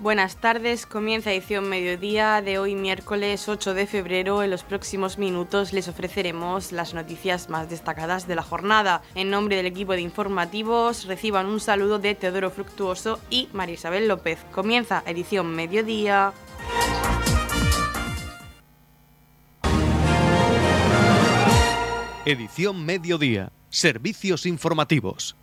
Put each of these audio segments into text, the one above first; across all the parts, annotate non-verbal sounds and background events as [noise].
Buenas tardes, comienza edición mediodía de hoy miércoles 8 de febrero. En los próximos minutos les ofreceremos las noticias más destacadas de la jornada. En nombre del equipo de informativos reciban un saludo de Teodoro Fructuoso y María Isabel López. Comienza edición mediodía. Edición mediodía. Servicios informativos.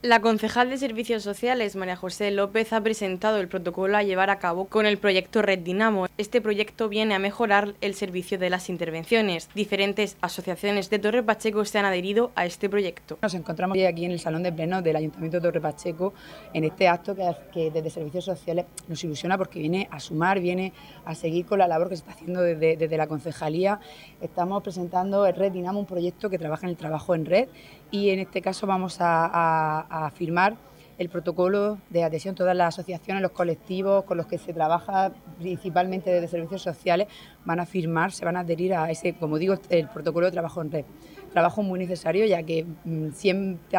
La concejal de Servicios Sociales, María José López, ha presentado el protocolo a llevar a cabo con el proyecto Red Dinamo. Este proyecto viene a mejorar el servicio de las intervenciones. Diferentes asociaciones de Torre Pacheco se han adherido a este proyecto. Nos encontramos aquí en el Salón de Pleno del Ayuntamiento de Torre Pacheco en este acto que, desde Servicios Sociales nos ilusiona porque viene a sumar, viene a seguir con la labor que se está haciendo desde, la concejalía. Estamos presentando el Red Dinamo, un proyecto que trabaja en el trabajo en red y en este caso vamos a, firmar el protocolo de adhesión, todas las asociaciones, los colectivos con los que se trabaja principalmente desde servicios sociales van a firmar, se van a adherir a ese, como digo, el protocolo de trabajo en red. Trabajo muy necesario ya que mm, siempre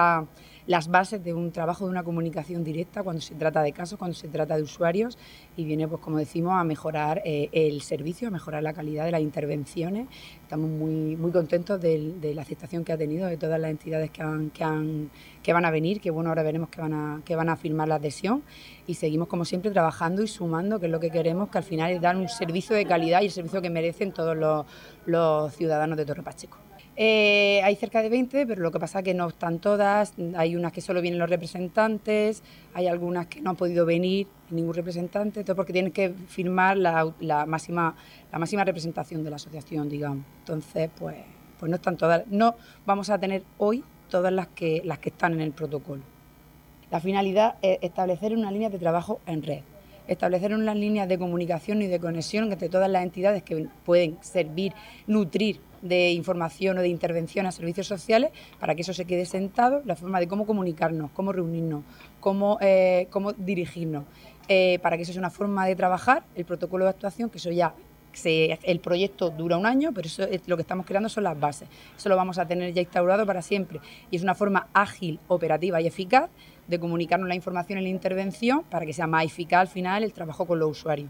las bases de un trabajo de una comunicación directa cuando se trata de casos, cuando se trata de usuarios y viene, pues como decimos, a mejorar eh, el servicio, a mejorar la calidad de las intervenciones. Estamos muy, muy contentos de, la aceptación que ha tenido de todas las entidades que, han, que, han, que van a venir, que bueno, ahora veremos que van, a, que van a firmar la adhesión y seguimos como siempre trabajando y sumando, que es lo que queremos, que al final es dar un servicio de calidad y el servicio que merecen todos los, los ciudadanos de Torre Pacheco. Eh, hay cerca de 20, pero lo que pasa es que no están todas. Hay unas que solo vienen los representantes, hay algunas que no han podido venir ningún representante, todo porque tienen que firmar la, máxima, la máxima representación de la asociación, digamos. Entonces, pues, pues no están todas. No vamos a tener hoy todas las que, las que están en el protocolo. La finalidad es establecer una línea de trabajo en red establecer unas líneas de comunicación y de conexión entre todas las entidades que pueden servir, nutrir de información o de intervención a servicios sociales para que eso se quede sentado, la forma de cómo comunicarnos, cómo reunirnos, cómo, eh, cómo dirigirnos, eh, para que eso sea una forma de trabajar, el protocolo de actuación, que eso ya el proyecto dura un año, pero eso es, lo que estamos creando son las bases. Eso lo vamos a tener ya instaurado para siempre. Y es una forma ágil, operativa y eficaz de comunicarnos la información en la intervención para que sea más eficaz al final el trabajo con los usuarios.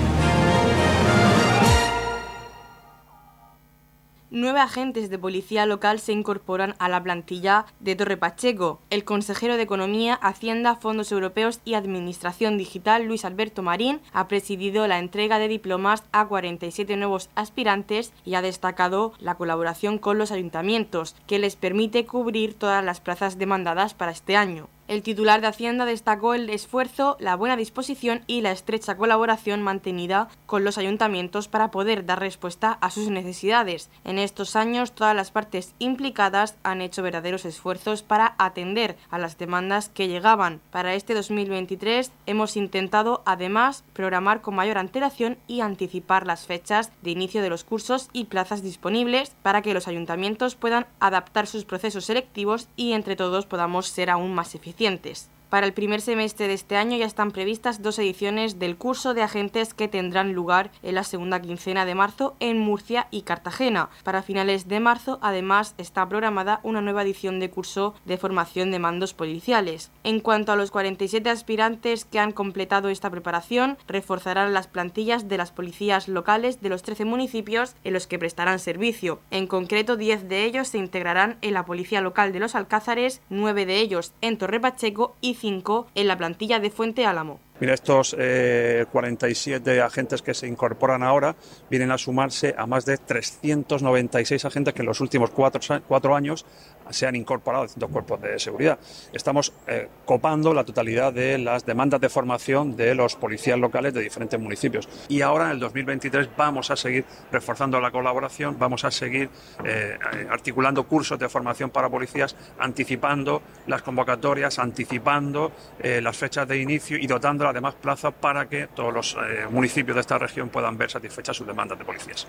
Nueve agentes de policía local se incorporan a la plantilla de Torre Pacheco. El consejero de Economía, Hacienda, Fondos Europeos y Administración Digital, Luis Alberto Marín, ha presidido la entrega de diplomas a 47 nuevos aspirantes y ha destacado la colaboración con los ayuntamientos, que les permite cubrir todas las plazas demandadas para este año. El titular de Hacienda destacó el esfuerzo, la buena disposición y la estrecha colaboración mantenida con los ayuntamientos para poder dar respuesta a sus necesidades. En estos años, todas las partes implicadas han hecho verdaderos esfuerzos para atender a las demandas que llegaban. Para este 2023 hemos intentado, además, programar con mayor antelación y anticipar las fechas de inicio de los cursos y plazas disponibles para que los ayuntamientos puedan adaptar sus procesos selectivos y entre todos podamos ser aún más eficientes recientes para el primer semestre de este año ya están previstas dos ediciones del curso de agentes que tendrán lugar en la segunda quincena de marzo en Murcia y Cartagena. Para finales de marzo, además, está programada una nueva edición de curso de formación de mandos policiales. En cuanto a los 47 aspirantes que han completado esta preparación, reforzarán las plantillas de las policías locales de los 13 municipios en los que prestarán servicio. En concreto, 10 de ellos se integrarán en la Policía Local de los Alcázares, 9 de ellos en Torre Pacheco y en la plantilla de Fuente Álamo. Mira, estos 47 eh, agentes que se incorporan ahora vienen a sumarse a más de 396 agentes que en los últimos cuatro, cuatro años se han incorporado a distintos cuerpos de seguridad. Estamos eh, copando la totalidad de las demandas de formación de los policías locales de diferentes municipios. Y ahora, en el 2023, vamos a seguir reforzando la colaboración, vamos a seguir eh, articulando cursos de formación para policías, anticipando las convocatorias, anticipando las fechas de inicio y dotando además plazas para que todos los municipios de esta región puedan ver satisfechas sus demandas de policías.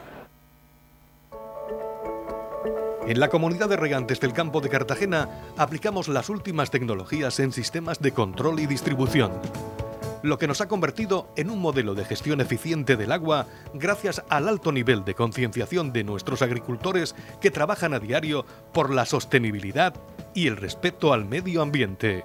En la comunidad de regantes del campo de Cartagena aplicamos las últimas tecnologías en sistemas de control y distribución. lo que nos ha convertido en un modelo de gestión eficiente del agua gracias al alto nivel de concienciación de nuestros agricultores que trabajan a diario por la sostenibilidad y el respeto al medio ambiente.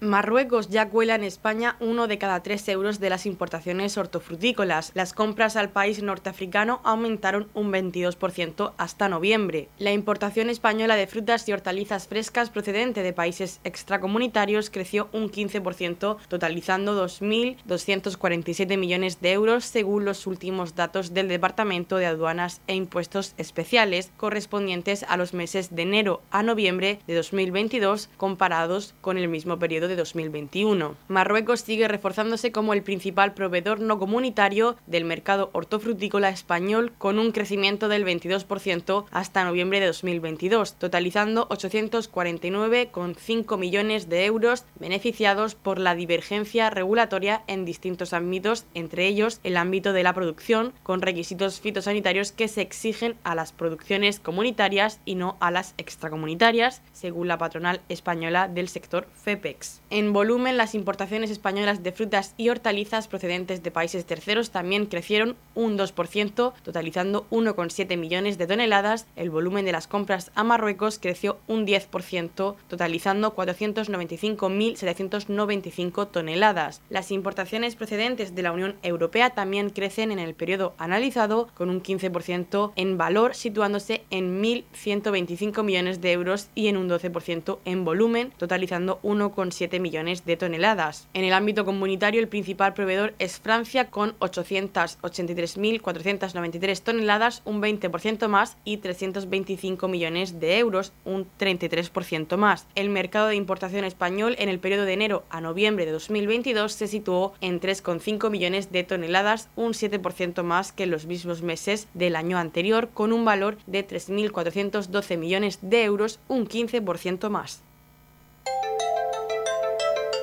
Marruecos ya cuela en España uno de cada tres euros de las importaciones hortofrutícolas. Las compras al país norteafricano aumentaron un 22% hasta noviembre. La importación española de frutas y hortalizas frescas procedente de países extracomunitarios creció un 15%, totalizando 2.247 millones de euros según los últimos datos del Departamento de Aduanas e Impuestos Especiales correspondientes a los meses de enero a noviembre de 2022 comparados con el mismo periodo de 2021. Marruecos sigue reforzándose como el principal proveedor no comunitario del mercado hortofrutícola español con un crecimiento del 22% hasta noviembre de 2022, totalizando 849,5 millones de euros beneficiados por la divergencia regulatoria en distintos ámbitos, entre ellos el ámbito de la producción, con requisitos fitosanitarios que se exigen a las producciones comunitarias y no a las extracomunitarias, según la patronal española del sector FEPEX. En volumen, las importaciones españolas de frutas y hortalizas procedentes de países terceros también crecieron un 2%, totalizando 1,7 millones de toneladas. El volumen de las compras a Marruecos creció un 10%, totalizando 495.795 toneladas. Las importaciones procedentes de la Unión Europea también crecen en el periodo analizado, con un 15% en valor, situándose en 1.125 millones de euros y en un 12% en volumen, totalizando 1,7 millones de toneladas. En el ámbito comunitario, el principal proveedor es Francia con 883.493 toneladas, un 20% más, y 325 millones de euros, un 33% más. El mercado de importación español en el periodo de enero a noviembre de 2022 se situó en 3,5 millones de toneladas, un 7% más que en los mismos meses del año anterior, con un valor de 3.412 millones de euros, un 15% más.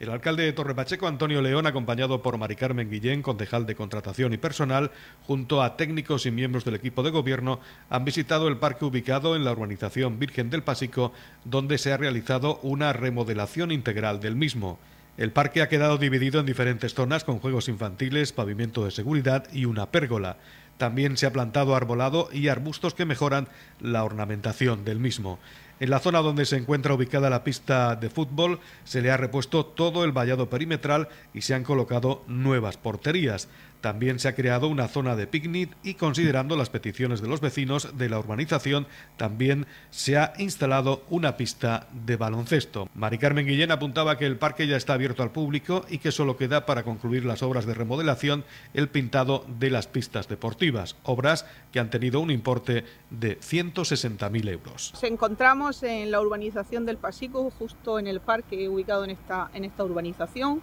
El alcalde de Torrepacheco, Antonio León, acompañado por Mari Carmen Guillén, concejal de Contratación y Personal, junto a técnicos y miembros del equipo de gobierno, han visitado el parque ubicado en la urbanización Virgen del Pasico, donde se ha realizado una remodelación integral del mismo. El parque ha quedado dividido en diferentes zonas con juegos infantiles, pavimento de seguridad y una pérgola. También se ha plantado arbolado y arbustos que mejoran la ornamentación del mismo. En la zona donde se encuentra ubicada la pista de fútbol se le ha repuesto todo el vallado perimetral y se han colocado nuevas porterías. También se ha creado una zona de picnic y considerando las peticiones de los vecinos de la urbanización, también se ha instalado una pista de baloncesto. Mari Carmen Guillén apuntaba que el parque ya está abierto al público y que solo queda para concluir las obras de remodelación el pintado de las pistas deportivas, obras que han tenido un importe de 160.000 euros. Nos encontramos en la urbanización del Pasico, justo en el parque ubicado en esta, en esta urbanización.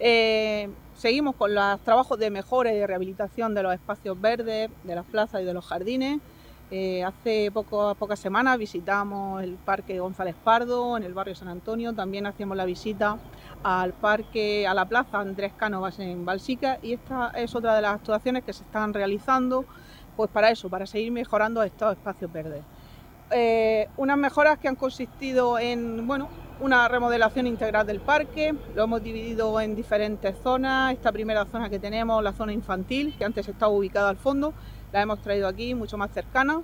Eh, Seguimos con los trabajos de mejora y de rehabilitación de los espacios verdes, de las plazas y de los jardines. Eh, hace poco, pocas semanas visitamos el Parque González Pardo en el barrio San Antonio. También hacíamos la visita al parque, a la plaza Andrés Cánovas en Balsica y esta es otra de las actuaciones que se están realizando pues para eso, para seguir mejorando estos espacios verdes. Eh, unas mejoras que han consistido en bueno, una remodelación integral del parque, lo hemos dividido en diferentes zonas. Esta primera zona que tenemos, la zona infantil, que antes estaba ubicada al fondo, la hemos traído aquí mucho más cercana.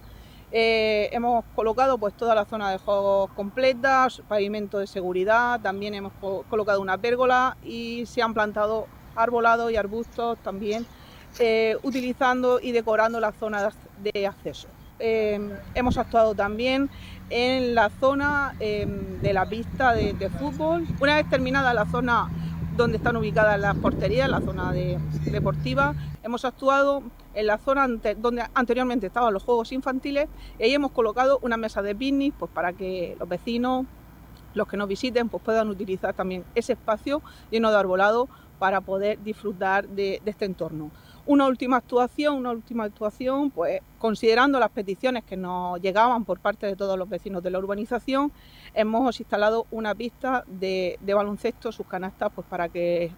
Eh, hemos colocado pues toda la zona de juegos completa, pavimento de seguridad, también hemos colocado una pérgola y se han plantado arbolados y arbustos también, eh, utilizando y decorando las zonas de acceso. Eh, hemos actuado también en la zona em, de la pista de, fútbol. Una vez terminada la zona donde están ubicadas las porterías, la zona deportiva, hemos actuado en la zona donde anteriormente estaban los juegos infantiles y ahí hemos colocado una mesa de picnic pues, para que los vecinos, los que nos visiten, pues puedan utilizar también ese espacio lleno de arbolado para poder disfrutar de, este entorno. Una última actuación, una última actuación, pues considerando las peticiones que nos llegaban por parte de todos los vecinos de la urbanización, hemos instalado una pista de, baloncesto, sus canastas, pues para que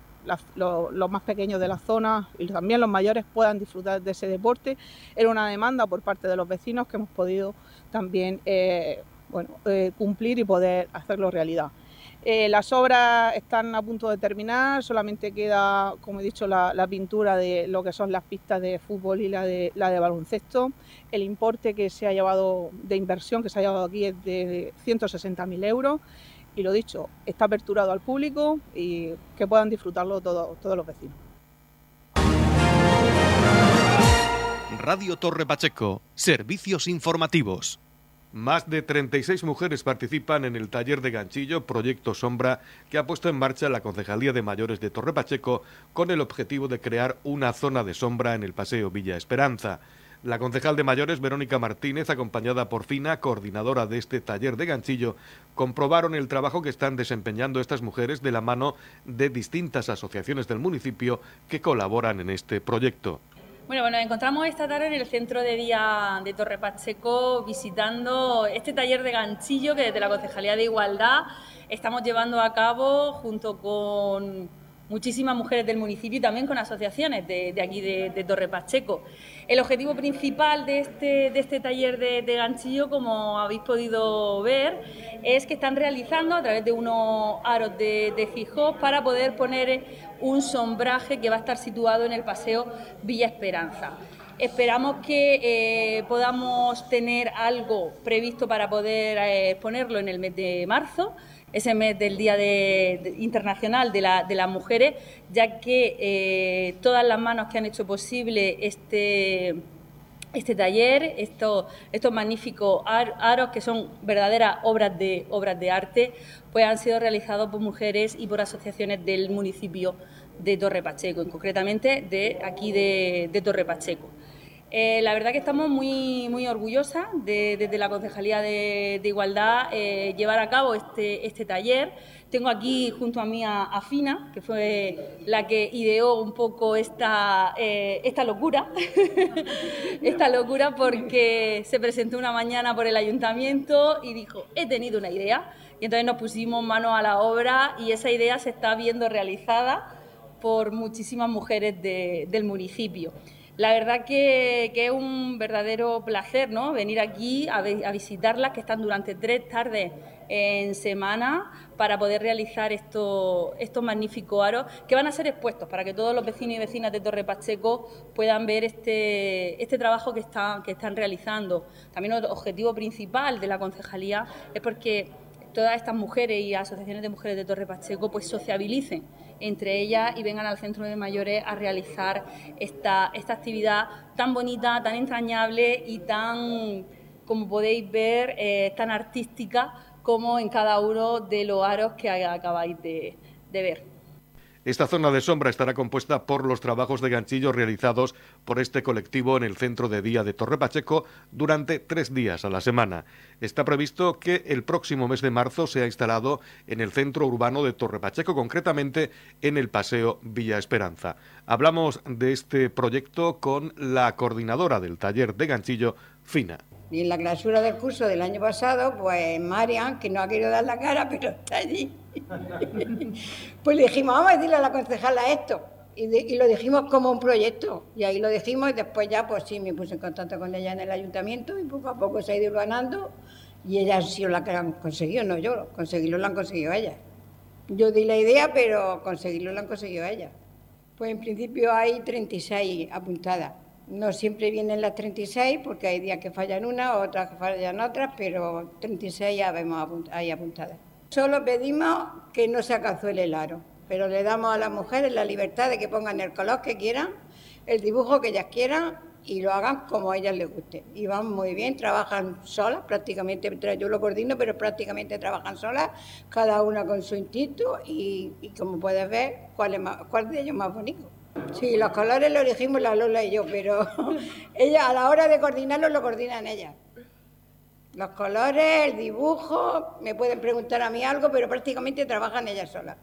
los, más pequeños de la zona y también los mayores puedan disfrutar de ese deporte. Era una demanda por parte de los vecinos que hemos podido también eh, bueno, eh, cumplir y poder hacerlo realidad. Eh, las obras están a punto de terminar, solamente queda, como he dicho, la, pintura de lo que son las pistas de fútbol y la de, la de baloncesto. El importe que se ha llevado de inversión que se ha llevado aquí es de 160.000 euros y lo dicho, está aperturado al público y que puedan disfrutarlo todos los vecinos. Radio Torre Pacheco, servicios informativos. Más de 36 mujeres participan en el taller de ganchillo Proyecto Sombra que ha puesto en marcha la Concejalía de Mayores de Torre Pacheco con el objetivo de crear una zona de sombra en el Paseo Villa Esperanza. La concejal de mayores, Verónica Martínez, acompañada por Fina, coordinadora de este taller de ganchillo, comprobaron el trabajo que están desempeñando estas mujeres de la mano de distintas asociaciones del municipio que colaboran en este proyecto. Bueno, bueno, nos encontramos esta tarde en el centro de día de Torre Pacheco visitando este taller de ganchillo que desde la Concejalía de Igualdad estamos llevando a cabo junto con muchísimas mujeres del municipio y también con asociaciones de, aquí de, Torre Pacheco. El objetivo principal de este, de este taller de, ganchillo, como habéis podido ver, es que están realizando a través de unos aros de, de para poder poner un sombraje que va a estar situado en el paseo Villa Esperanza. Esperamos que eh, podamos tener algo previsto para poder eh, ponerlo en el mes de marzo ese mes del Día Internacional de, las Mujeres, ya que eh, todas las manos que han hecho posible este, este taller, estos, estos magníficos aros que son verdaderas obras de, obras de arte, pues han sido realizados por mujeres y por asociaciones del municipio de Torre Pacheco, concretamente de aquí de, de Torre Pacheco. Eh, la verdad que estamos muy, muy orgullosas de, desde la Concejalía de, Igualdad eh, llevar a cabo este, este taller. Tengo aquí junto a mí a, Fina, que fue la que ideó un poco esta, eh, esta locura, [laughs] esta locura porque se presentó una mañana por el ayuntamiento y dijo, he tenido una idea. Y entonces nos pusimos manos a la obra y esa idea se está viendo realizada por muchísimas mujeres del municipio. La verdad que, es un verdadero placer ¿no? venir aquí a, visitarlas, que están durante tres tardes en semana para poder realizar estos, estos magníficos aros que van a ser expuestos para que todos los vecinos y vecinas de Torre Pacheco puedan ver este, este trabajo que están, que están realizando. También el objetivo principal de la concejalía es porque todas estas mujeres y asociaciones de mujeres de Torre Pacheco pues sociabilicen entre ellas y vengan al centro de mayores a realizar esta, esta actividad tan bonita, tan entrañable y tan, como podéis ver, eh, tan artística como en cada uno de los aros que acabáis de ver. Esta zona de sombra estará compuesta por los trabajos de ganchillo realizados por este colectivo en el centro de día de Torre Pacheco durante tres días a la semana. Está previsto que el próximo mes de marzo sea instalado en el centro urbano de Torre Pacheco, concretamente en el Paseo Villa Esperanza. Hablamos de este proyecto con la coordinadora del taller de ganchillo, Fina. Y en la clausura del curso del año pasado, pues Marian, que no ha querido dar la cara, pero está allí, [laughs] pues le dijimos, vamos a decirle a la concejala esto. Y, lo dijimos como un proyecto. Y ahí lo dijimos y después ya, pues sí, me puse en contacto con ella en el ayuntamiento y poco a poco se ha ido ganando. Y ella ha sido la que lo han conseguido, no yo. Conseguirlo lo han conseguido ella. Yo di la idea, pero conseguirlo lo han conseguido ella. Pues en principio hay 36 apuntadas. No siempre vienen las 36 porque hay días que fallan una, otras que fallan otras, pero 36 ya vemos ahí apuntadas. Solo pedimos que no se acazuele el aro, pero le damos a las mujeres la libertad de que pongan el color que quieran, el dibujo que ellas quieran y lo hagan como a ellas les guste. Y van muy bien, trabajan solas, prácticamente, yo lo coordino, pero prácticamente trabajan solas, cada una con su instinto y, como puedes ver, cuál, es de ellos es más bonito. Sí, los colores los elegimos la Lola y yo, pero [laughs] ella a la hora de coordinarlo lo coordinan ellas. Los colores, el dibujo, me pueden preguntar a mí algo, pero prácticamente trabajan ellas solas.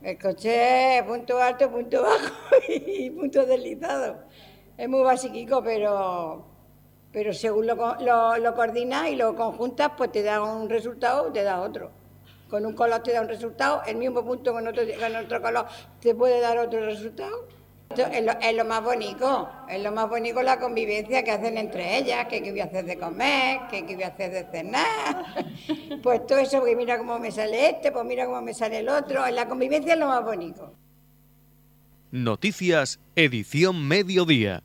El coche punto alto, punto bajo [laughs] y punto deslizado. Es muy básico, pero, pero según lo, lo, lo coordinas y lo conjuntas, pues te da un resultado o te da otro. Con un color te da un resultado, el mismo punto con otro, con otro color te puede dar otro resultado. Es lo, más bonito, es lo más bonito la convivencia que hacen entre ellas, que qué voy a hacer de comer, que qué voy a hacer de cenar, [laughs] pues todo eso, porque mira cómo me sale este, pues mira cómo me sale el otro, la convivencia es lo más bonito. Noticias, edición mediodía.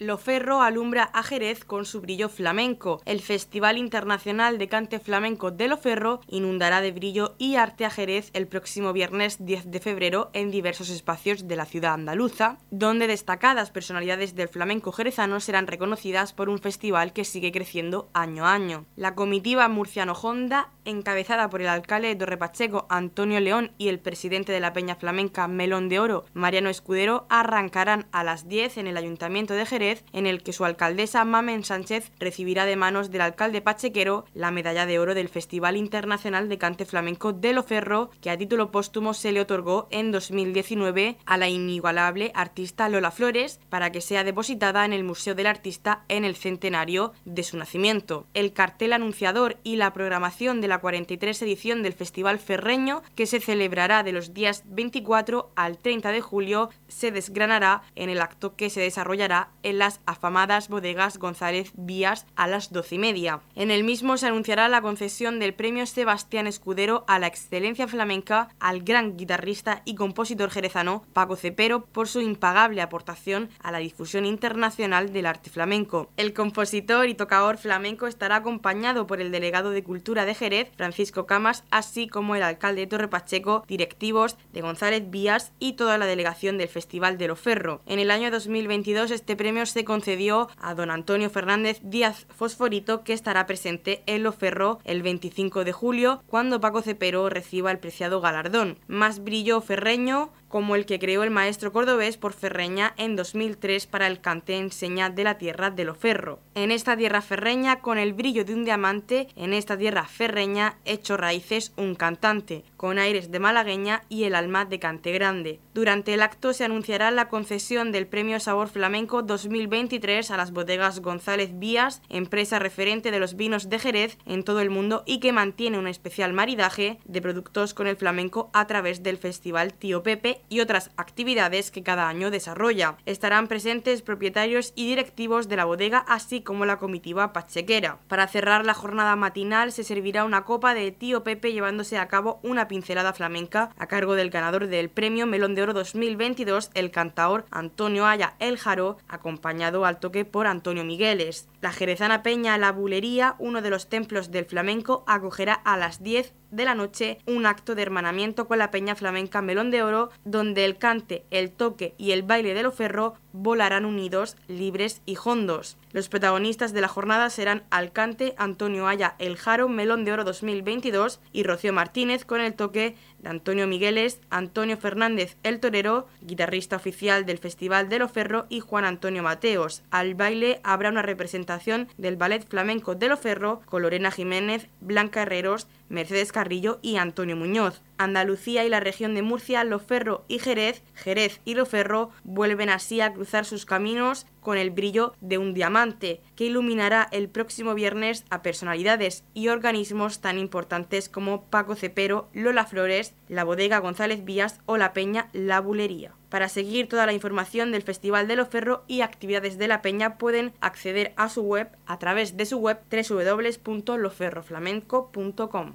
Loferro alumbra a Jerez con su brillo flamenco. El Festival Internacional de Cante Flamenco de Loferro inundará de brillo y arte a Jerez el próximo viernes 10 de febrero en diversos espacios de la ciudad andaluza, donde destacadas personalidades del flamenco jerezano serán reconocidas por un festival que sigue creciendo año a año. La comitiva murciano-honda, encabezada por el alcalde de Torrepacheco Antonio León y el presidente de la Peña Flamenca Melón de Oro Mariano Escudero, arrancarán a las 10 en el Ayuntamiento de Jerez en el que su alcaldesa Mamen Sánchez recibirá de manos del alcalde pachequero la medalla de oro del Festival Internacional de Cante Flamenco de Loferro, que a título póstumo se le otorgó en 2019 a la inigualable artista Lola Flores para que sea depositada en el Museo del Artista en el centenario de su nacimiento. El cartel anunciador y la programación de la 43 edición del Festival Ferreño, que se celebrará de los días 24 al 30 de julio, se desgranará en el acto que se desarrollará en las afamadas bodegas González Vías a las doce y media. En el mismo se anunciará la concesión del premio Sebastián Escudero a la excelencia flamenca al gran guitarrista y compositor jerezano Paco Cepero por su impagable aportación a la difusión internacional del arte flamenco. El compositor y tocador flamenco estará acompañado por el delegado de Cultura de Jerez, Francisco Camas, así como el alcalde de Torre Pacheco, directivos de González Vías y toda la delegación del Festival de Loferro. En el año 2022 este premio se concedió a don Antonio Fernández Díaz Fosforito, que estará presente en Loferro el 25 de julio, cuando Paco Cepero reciba el preciado galardón. Más brillo ferreño, como el que creó el maestro cordobés por Ferreña en 2003 para el cante en seña de la tierra de Loferro. En esta tierra ferreña, con el brillo de un diamante, en esta tierra ferreña, hecho raíces un cantante, con aires de malagueña y el alma de cante grande. Durante el acto se anunciará la concesión del Premio Sabor Flamenco 2023 a las bodegas González Vías, empresa referente de los vinos de Jerez en todo el mundo y que mantiene un especial maridaje de productos con el flamenco a través del Festival Tío Pepe y otras actividades que cada año desarrolla. Estarán presentes propietarios y directivos de la bodega, así como la comitiva pachequera. Para cerrar la jornada matinal se servirá una copa de Tío Pepe llevándose a cabo una pincelada flamenca a cargo del ganador del premio Melón de Oro 2022, el cantaor Antonio Aya El Jaro, acompañado al toque por Antonio Migueles. La jerezana Peña La Bulería, uno de los templos del flamenco, acogerá a las 10 de la noche un acto de hermanamiento con la Peña Flamenca Melón de Oro, donde el cante, el toque y el baile de lo ferro volarán unidos, libres y hondos. Los protagonistas de la jornada serán Alcante, Antonio Aya, El Jaro, Melón de Oro 2022 y Rocío Martínez con el toque Antonio Migueles, Antonio Fernández El Torero, guitarrista oficial del Festival de Loferro y Juan Antonio Mateos. Al baile habrá una representación del Ballet Flamenco de Loferro con Lorena Jiménez, Blanca Herreros, Mercedes Carrillo y Antonio Muñoz. Andalucía y la región de Murcia, Loferro y Jerez, Jerez y Loferro vuelven así a cruzar sus caminos con el brillo de un diamante, que iluminará el próximo viernes a personalidades y organismos tan importantes como Paco Cepero, Lola Flores, la bodega González Vías o la Peña La Bulería. Para seguir toda la información del Festival de Loferro y actividades de la Peña pueden acceder a su web a través de su web www.loferroflamenco.com.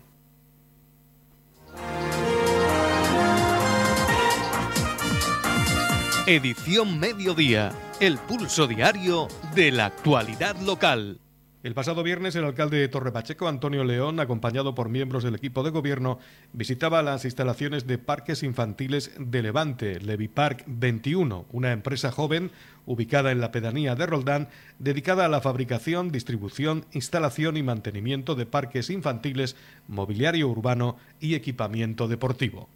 Edición Mediodía, el pulso diario de la actualidad local. El pasado viernes el alcalde de Torrepacheco, Antonio León, acompañado por miembros del equipo de gobierno, visitaba las instalaciones de parques infantiles de Levante, Levipark 21, una empresa joven ubicada en la pedanía de Roldán, dedicada a la fabricación, distribución, instalación y mantenimiento de parques infantiles, mobiliario urbano y equipamiento deportivo.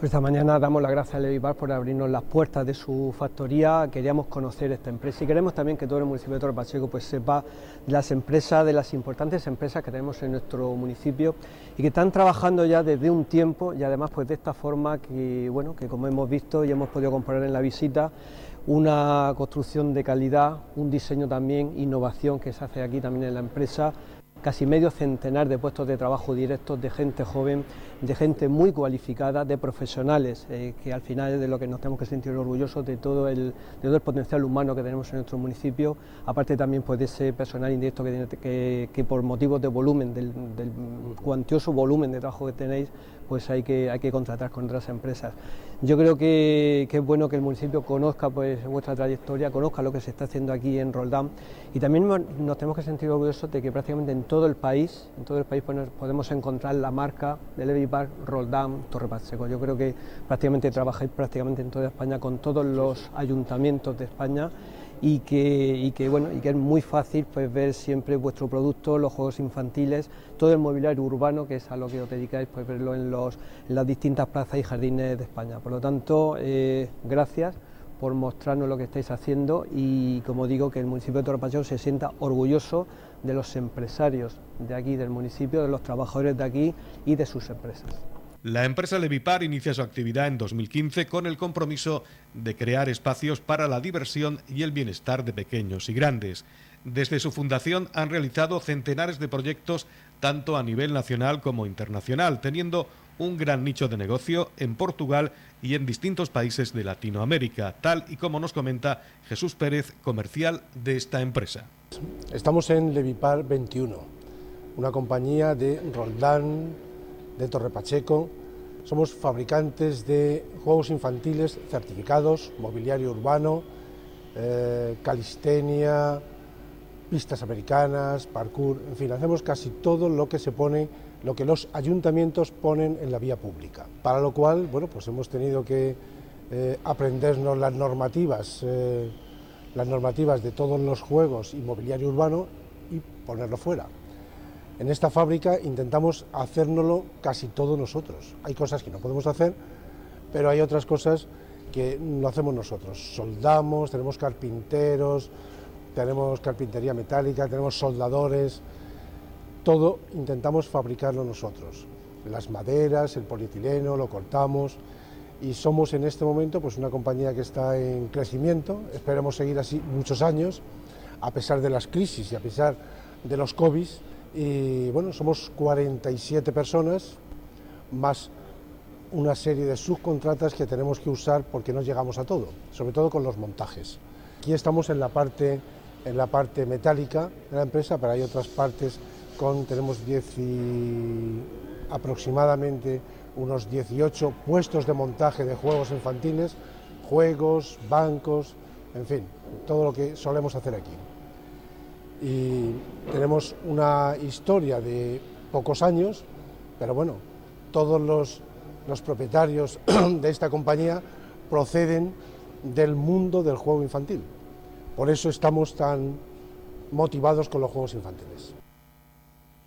Pues esta mañana damos las gracias a Levivar por abrirnos las puertas de su factoría. Queríamos conocer esta empresa y queremos también que todo el municipio de Torre Pacheco pues, sepa de las empresas, de las importantes empresas que tenemos en nuestro municipio y que están trabajando ya desde un tiempo y además pues de esta forma que, bueno, que como hemos visto y hemos podido comprobar en la visita, una construcción de calidad, un diseño también, innovación que se hace aquí también en la empresa, casi medio centenar de puestos de trabajo directos de gente joven, de gente muy cualificada, de profesionales, eh, que al final es de lo que nos tenemos que sentir orgullosos de todo el, de todo el potencial humano que tenemos en nuestro municipio, aparte también pues, de ese personal indirecto que, que, por motivos de volumen, del, del cuantioso volumen de trabajo que tenéis, pues hay que, hay que contratar con otras empresas. Yo creo que, es bueno que el municipio conozca pues, vuestra trayectoria, conozca lo que se está haciendo aquí en Roldán y también nos tenemos que sentir orgullosos de que prácticamente en todo el país, en todo el país pues, podemos encontrar la marca de Levi Park, Roldán, Torre Pacheco. Yo creo que prácticamente trabajáis prácticamente en toda España con todos los ayuntamientos de España y que, que, bueno, y que es muy fácil pues, ver siempre vuestro producto, los juegos infantiles, todo el mobiliario urbano, que es a lo que os dedicáis, pues verlo en, los, en las distintas plazas y jardines de España. Por lo tanto, eh, gracias por mostrarnos lo que estáis haciendo y como digo que el municipio de Torre se sienta orgulloso de los empresarios de aquí del municipio, de los trabajadores de aquí y de sus empresas. La empresa Levipar inicia su actividad en 2015 con el compromiso de crear espacios para la diversión y el bienestar de pequeños y grandes. Desde su fundación han realizado centenares de proyectos tanto a nivel nacional como internacional, teniendo un gran nicho de negocio en Portugal y en distintos países de Latinoamérica, tal y como nos comenta Jesús Pérez, comercial de esta empresa. Estamos en Levipar 21, una compañía de Roldán, de Torre Pacheco. Somos fabricantes de juegos infantiles certificados, mobiliario urbano, eh, calistenia, pistas americanas, parkour, en fin, hacemos casi todo lo que se pone, lo que los ayuntamientos ponen en la vía pública. Para lo cual, bueno, pues hemos tenido que eh, aprendernos las normativas, eh, las normativas de todos los juegos y mobiliario urbano y ponerlo fuera. En esta fábrica intentamos hacérnoslo casi todo nosotros. Hay cosas que no podemos hacer, pero hay otras cosas que lo hacemos nosotros. Soldamos, tenemos carpinteros, tenemos carpintería metálica, tenemos soldadores, todo intentamos fabricarlo nosotros. Las maderas, el polietileno, lo cortamos y somos en este momento pues una compañía que está en crecimiento, esperemos seguir así muchos años, a pesar de las crisis y a pesar de los COVID y bueno, somos 47 personas, más una serie de subcontratas que tenemos que usar porque no llegamos a todo, sobre todo con los montajes. Aquí estamos en la parte, en la parte metálica de la empresa, pero hay otras partes tenemos 10 aproximadamente unos 18 puestos de montaje de juegos infantiles, juegos, bancos, en fin, todo lo que solemos hacer aquí y tenemos una historia de pocos años, pero bueno, todos los, los propietarios [clears throat] de esta compañía proceden del mundo del juego infantil. Por eso estamos tan motivados con los juegos infantiles.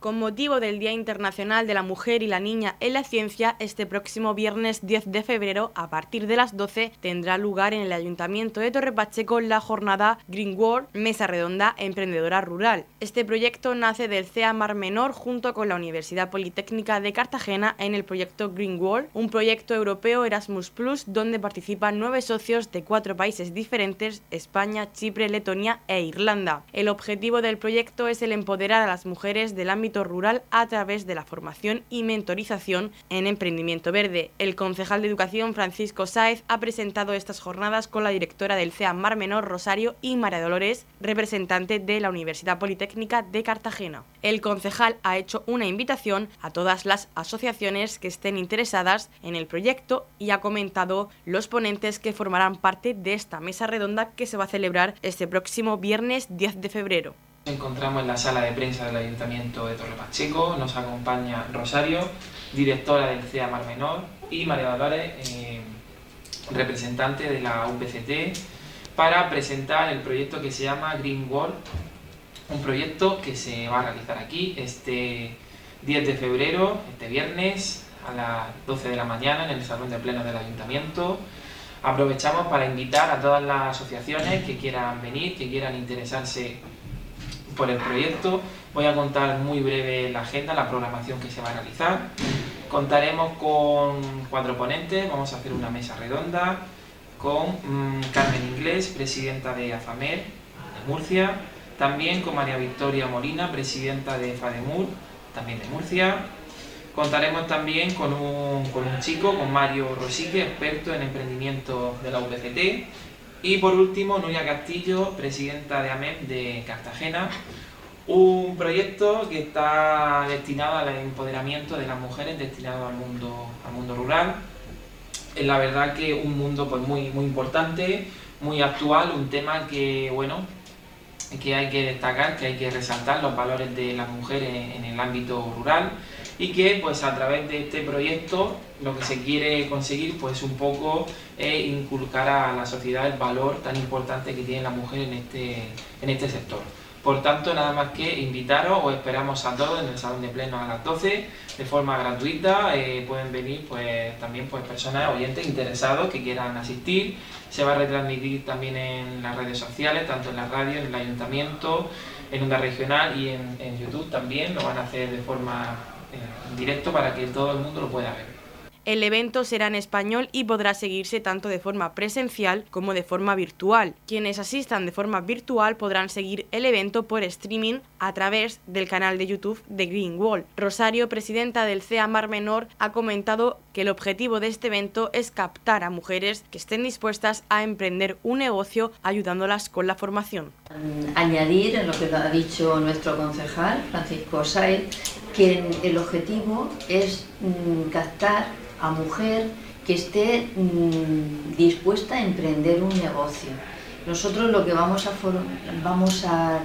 Con motivo del Día Internacional de la Mujer y la Niña en la Ciencia, este próximo viernes 10 de febrero, a partir de las 12, tendrá lugar en el Ayuntamiento de Torre Pacheco la jornada Green World Mesa Redonda Emprendedora Rural. Este proyecto nace del CEA Mar Menor junto con la Universidad Politécnica de Cartagena en el proyecto Green World, un proyecto europeo Erasmus Plus donde participan nueve socios de cuatro países diferentes, España, Chipre, Letonia e Irlanda. El objetivo del proyecto es el empoderar a las mujeres del ámbito rural a través de la formación y mentorización en emprendimiento verde. El concejal de Educación Francisco Sáez ha presentado estas jornadas con la directora del CEA Mar Menor Rosario y María Dolores, representante de la Universidad Politécnica de Cartagena. El concejal ha hecho una invitación a todas las asociaciones que estén interesadas en el proyecto y ha comentado los ponentes que formarán parte de esta mesa redonda que se va a celebrar este próximo viernes 10 de febrero. Nos encontramos en la sala de prensa del Ayuntamiento de Torre Pacheco, nos acompaña Rosario, directora del CEA Mar Menor, y María Dolores, eh, representante de la UPCT, para presentar el proyecto que se llama Green World un proyecto que se va a realizar aquí este 10 de febrero, este viernes, a las 12 de la mañana en el Salón de Pleno del Ayuntamiento. Aprovechamos para invitar a todas las asociaciones que quieran venir, que quieran interesarse por el proyecto. Voy a contar muy breve la agenda, la programación que se va a realizar. Contaremos con cuatro ponentes, vamos a hacer una mesa redonda con mm, Carmen Inglés, presidenta de AFAMER de Murcia, también con María Victoria Molina, presidenta de FADEMUR, también de Murcia. Contaremos también con un, chico, con Mario Rosique, experto en emprendimiento de la VCT. Y por último, Nuria Castillo, presidenta de AMEP de Cartagena, un proyecto que está destinado al empoderamiento de las mujeres, destinado al mundo, al mundo rural. Es la verdad que un mundo pues, muy, muy importante, muy actual, un tema que, bueno, que hay que destacar, que hay que resaltar los valores de las mujeres en el ámbito rural y que pues a través de este proyecto lo que se quiere conseguir pues un poco es inculcar a la sociedad el valor tan importante que tiene la mujer en este, en este sector. Por tanto, nada más que invitaros, os esperamos a todos en el salón de pleno a las 12 de forma gratuita. Eh, pueden venir pues también pues, personas, oyentes interesados que quieran asistir. Se va a retransmitir también en las redes sociales, tanto en la radio, en el ayuntamiento, en Onda Regional y en, en YouTube también. Lo van a hacer de forma eh, en directo para que todo el mundo lo pueda ver. El evento será en español y podrá seguirse tanto de forma presencial como de forma virtual. Quienes asistan de forma virtual podrán seguir el evento por streaming a través del canal de YouTube de Green Wall. Rosario, presidenta del CEA Mar Menor, ha comentado que el objetivo de este evento es captar a mujeres que estén dispuestas a emprender un negocio ayudándolas con la formación. Añadir en lo que ha dicho nuestro concejal, Francisco Saez, que el objetivo es mm, captar a mujer que esté mm, dispuesta a emprender un negocio. Nosotros lo que vamos a, vamos a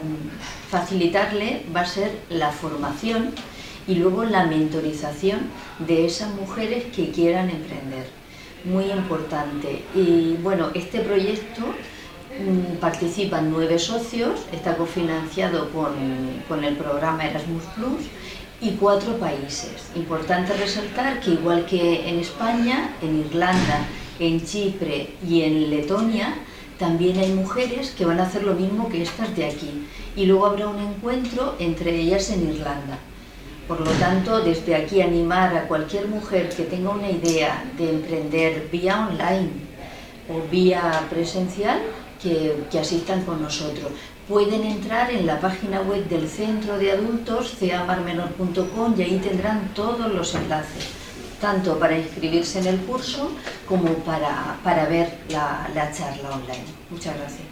facilitarle va a ser la formación y luego la mentorización de esas mujeres que quieran emprender. Muy importante. Y bueno, este proyecto mm, participan nueve socios, está cofinanciado con, con el programa Erasmus Plus y cuatro países. Importante resaltar que igual que en España, en Irlanda, en Chipre y en Letonia, también hay mujeres que van a hacer lo mismo que estas de aquí. Y luego habrá un encuentro entre ellas en Irlanda. Por lo tanto, desde aquí animar a cualquier mujer que tenga una idea de emprender vía online o vía presencial, que, asistan con nosotros pueden entrar en la página web del Centro de Adultos, ceamarmenor.com, y ahí tendrán todos los enlaces, tanto para inscribirse en el curso como para, para ver la, la charla online. Muchas gracias.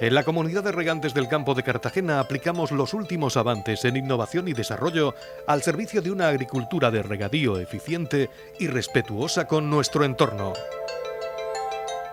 En la comunidad de regantes del campo de Cartagena aplicamos los últimos avances en innovación y desarrollo al servicio de una agricultura de regadío eficiente y respetuosa con nuestro entorno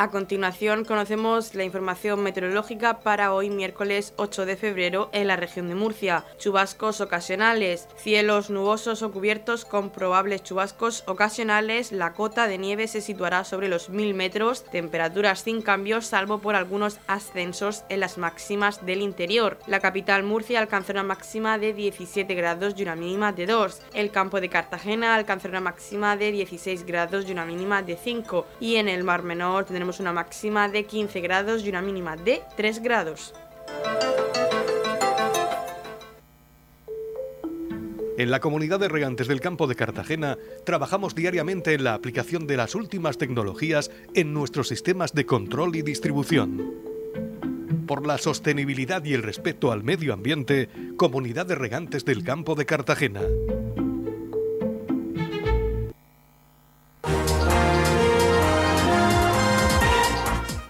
A continuación conocemos la información meteorológica para hoy miércoles 8 de febrero en la región de Murcia. Chubascos ocasionales, cielos nubosos o cubiertos con probables chubascos ocasionales. La cota de nieve se situará sobre los 1000 metros, temperaturas sin cambios salvo por algunos ascensos en las máximas del interior. La capital Murcia alcanzó una máxima de 17 grados y una mínima de 2. El campo de Cartagena alcanzó una máxima de 16 grados y una mínima de 5. Y en el Mar Menor tendremos una máxima de 15 grados y una mínima de 3 grados. En la comunidad de regantes del campo de Cartagena trabajamos diariamente en la aplicación de las últimas tecnologías en nuestros sistemas de control y distribución. Por la sostenibilidad y el respeto al medio ambiente, Comunidad de Regantes del Campo de Cartagena.